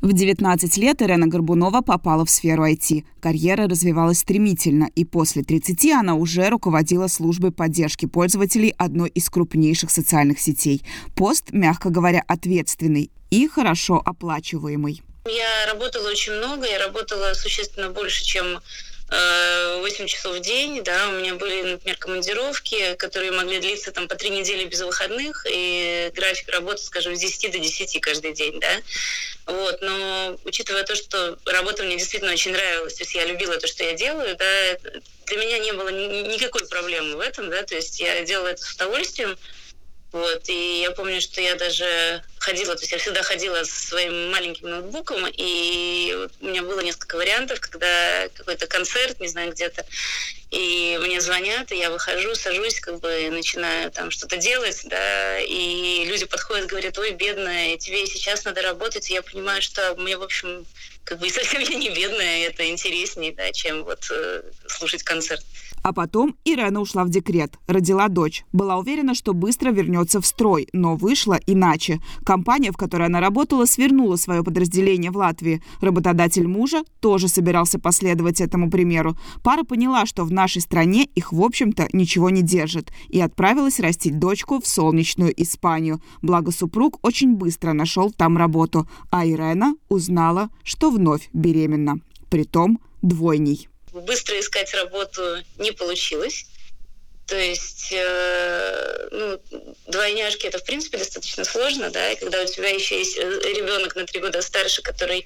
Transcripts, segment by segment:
В 19 лет Ирена Горбунова попала в сферу IT. Карьера развивалась стремительно, и после 30 она уже руководила службой поддержки пользователей одной из крупнейших социальных сетей. Пост, мягко говоря, ответственный и хорошо оплачиваемый. Я работала очень много, я работала существенно больше, чем 8 э, часов в день, да, у меня были, например, командировки, которые могли длиться там по три недели без выходных, и график работы, скажем, с 10 до 10 каждый день, да, вот, но учитывая то, что работа мне действительно очень нравилась, то есть я любила то, что я делаю, да, для меня не было никакой проблемы в этом, да, то есть я делала это с удовольствием, вот, и я помню, что я даже ходила, то есть я всегда ходила со своим маленьким ноутбуком, и у меня было несколько вариантов, когда какой-то концерт, не знаю, где-то, и мне звонят, и я выхожу, сажусь, как бы начинаю там что-то делать, да, и люди подходят, говорят, ой, бедная, тебе сейчас надо работать, и я понимаю, что мне, в общем, как бы совсем я не бедная, это интереснее, да, чем вот э, слушать концерт. А потом Ирена ушла в декрет, родила дочь. Была уверена, что быстро вернется в строй, но вышло иначе. Компания, в которой она работала, свернула свое подразделение в Латвии. Работодатель мужа тоже собирался последовать этому примеру. Пара поняла, что в нашей стране их, в общем-то, ничего не держит, и отправилась растить дочку в солнечную Испанию. Благо супруг очень быстро нашел там работу, а Ирена узнала, что вновь беременна. Притом двойней быстро искать работу не получилось. То есть, э, ну, двойняшки это в принципе достаточно сложно, да, и когда у тебя еще есть э, ребенок на три года старше, который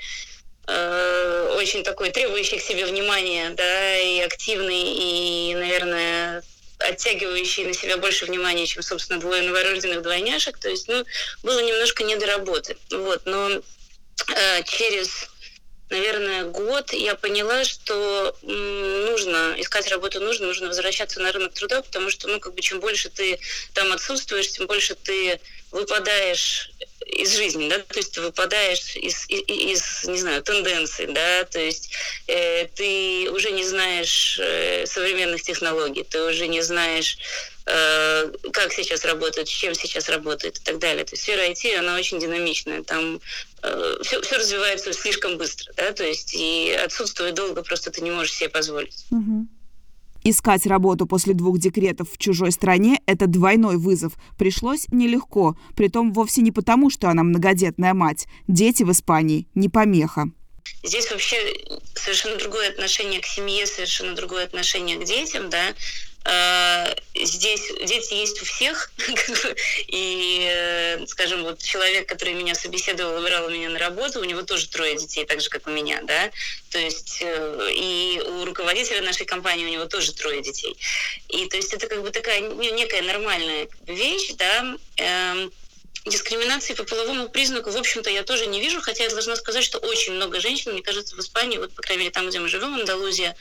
э, очень такой требующий к себе внимания, да, и активный, и, наверное, оттягивающий на себя больше внимания, чем, собственно, двое новорожденных двойняшек. То есть, ну, было немножко не до работы. Вот, но э, через год я поняла, что нужно искать работу, нужно, нужно возвращаться на рынок труда, потому что, ну, как бы, чем больше ты там отсутствуешь, тем больше ты выпадаешь из жизни, да, то есть ты выпадаешь из, из, из не знаю, тенденций, да, то есть э, ты уже не знаешь э, современных технологий, ты уже не знаешь как сейчас работают, с чем сейчас работают и так далее. То есть сфера IT, она очень динамичная, там э, все, все развивается слишком быстро, да, то есть и отсутствовать долго просто ты не можешь себе позволить. Угу. Искать работу после двух декретов в чужой стране – это двойной вызов. Пришлось нелегко, притом вовсе не потому, что она многодетная мать. Дети в Испании – не помеха. Здесь вообще совершенно другое отношение к семье, совершенно другое отношение к детям, да. А, здесь дети есть у всех, и, э, скажем, вот человек, который меня собеседовал, выбирал меня на работу, у него тоже трое детей, так же, как у меня, да, то есть э, и у руководителя нашей компании у него тоже трое детей. И то есть это как бы такая некая нормальная вещь, да, эм, Дискриминации по половому признаку, в общем-то, я тоже не вижу, хотя я должна сказать, что очень много женщин, мне кажется, в Испании, вот, по крайней мере, там, где мы живем, в Андалузии,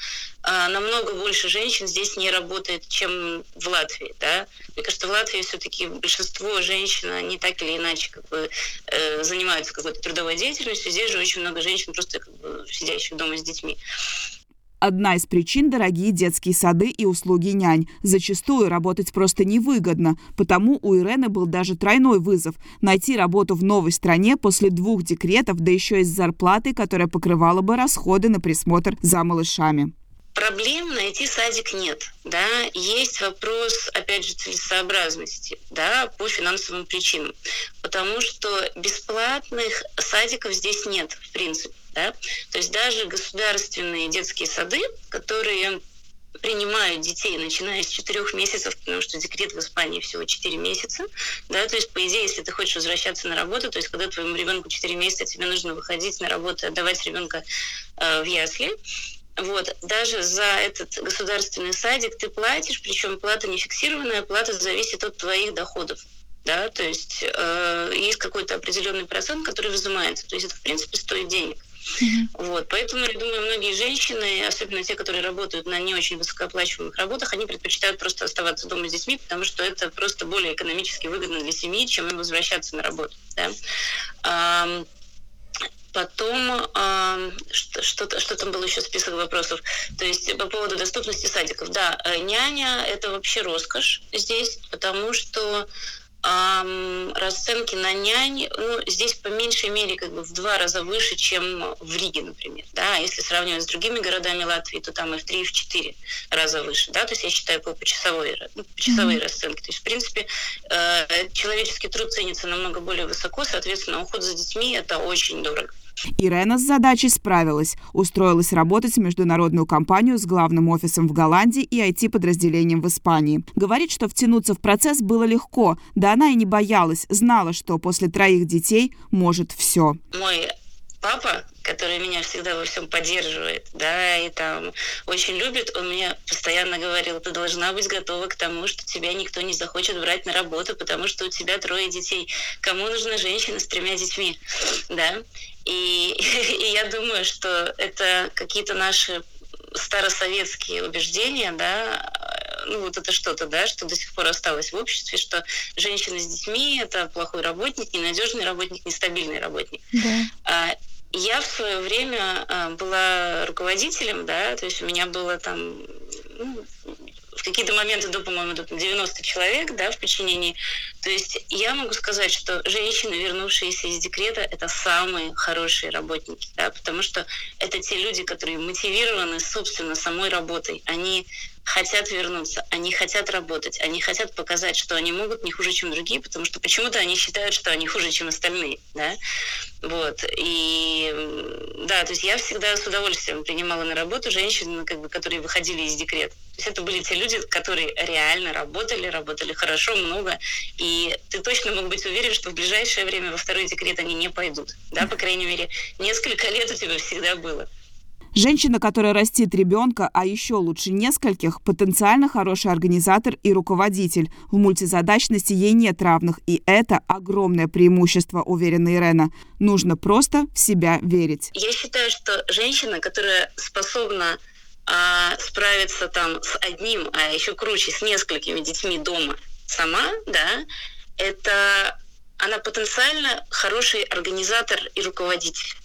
а, намного больше женщин здесь не работает, чем в Латвии, да. Мне кажется, в Латвии все-таки большинство женщин, они так или иначе как бы э, занимаются какой-то трудовой деятельностью, здесь же очень много женщин просто как бы сидящих дома с детьми. Одна из причин – дорогие детские сады и услуги нянь. Зачастую работать просто невыгодно, потому у Ирены был даже тройной вызов – найти работу в новой стране после двух декретов, да еще и с зарплатой, которая покрывала бы расходы на присмотр за малышами проблем найти садик нет, да, есть вопрос, опять же, целесообразности, да, по финансовым причинам, потому что бесплатных садиков здесь нет, в принципе. Да? То есть даже государственные детские сады, которые принимают детей, начиная с четырех месяцев, потому что декрет в Испании всего 4 месяца. Да, то есть, по идее, если ты хочешь возвращаться на работу, то есть, когда твоему ребенку 4 месяца, тебе нужно выходить на работу, отдавать ребенка э, в ясли. Вот, даже за этот государственный садик ты платишь, причем плата не фиксированная, плата зависит от твоих доходов. Да, то есть э, есть какой-то определенный процент, который взимается. То есть это, в принципе, стоит денег. Mm-hmm. Вот, поэтому, я думаю, многие женщины, особенно те, которые работают на не очень высокооплачиваемых работах, они предпочитают просто оставаться дома с детьми, потому что это просто более экономически выгодно для семьи, чем им возвращаться на работу. Да? А, Потом э, что, что, что там был еще список вопросов? То есть по поводу доступности садиков. Да, э, няня это вообще роскошь здесь, потому что расценки на нянь, ну, здесь по меньшей мере как бы в два раза выше, чем в Риге, например. Да, если сравнивать с другими городами Латвии, то там и в три, и в четыре раза выше. Да, то есть я считаю по почасовой, ну, почасовые mm-hmm. расценки. То есть, в принципе, э, человеческий труд ценится намного более высоко, соответственно, уход за детьми – это очень дорого. Ирена с задачей справилась. Устроилась работать в международную компанию с главным офисом в Голландии и IT-подразделением в Испании. Говорит, что втянуться в процесс было легко. Да она и не боялась. Знала, что после троих детей может все. Мой папа, который меня всегда во всем поддерживает, да, и там очень любит, он мне постоянно говорил, ты должна быть готова к тому, что тебя никто не захочет брать на работу, потому что у тебя трое детей. Кому нужна женщина с тремя детьми, да? И, и я думаю, что это какие-то наши старосоветские убеждения, да, ну вот это что-то, да, что до сих пор осталось в обществе, что женщина с детьми это плохой работник, ненадежный работник, нестабильный работник. Да. А, я в свое время а, была руководителем, да, то есть у меня было там ну, в какие-то моменты до, по-моему, до 90 человек, да, в подчинении. То есть я могу сказать, что женщины, вернувшиеся из декрета, это самые хорошие работники, да, потому что это те люди, которые мотивированы, собственно, самой работой. Они хотят вернуться, они хотят работать, они хотят показать, что они могут не хуже, чем другие, потому что почему-то они считают, что они хуже, чем остальные, да, вот, и да, то есть я всегда с удовольствием принимала на работу женщин, как бы, которые выходили из декрета. То есть это были те люди, которые реально работали, работали хорошо, много, и ты точно мог быть уверен, что в ближайшее время во второй декрет они не пойдут, да, по крайней мере, несколько лет у тебя всегда было. Женщина, которая растит ребенка, а еще лучше нескольких, потенциально хороший организатор и руководитель. В мультизадачности ей нет равных, и это огромное преимущество, уверена Ирена. Нужно просто в себя верить. Я считаю, что женщина, которая способна а, справиться там с одним, а еще круче, с несколькими детьми дома сама, да, это она потенциально хороший организатор и руководитель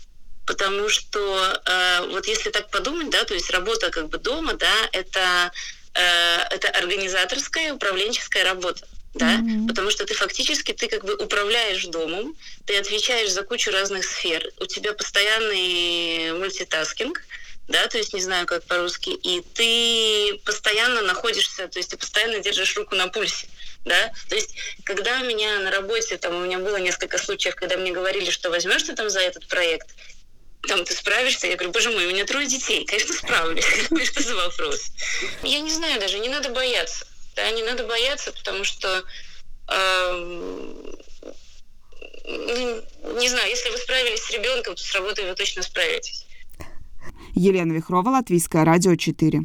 потому что э, вот если так подумать, да, то есть работа как бы дома, да, это э, это организаторская, управленческая работа. Да, mm-hmm. потому что ты фактически ты как бы управляешь домом, ты отвечаешь за кучу разных сфер, у тебя постоянный мультитаскинг, да, то есть не знаю, как по-русски, и ты постоянно находишься, то есть ты постоянно держишь руку на пульсе, да, то есть когда у меня на работе, там у меня было несколько случаев, когда мне говорили, что возьмешь ты там за этот проект, там ты справишься. Я говорю, боже мой, у меня трое детей, конечно, справлюсь. Что за вопрос? Я не знаю даже, не надо бояться. Да, не надо бояться, потому что эм, не знаю, если вы справились с ребенком, то с работой вы точно справитесь. Елена Вихрова, Латвийское радио 4.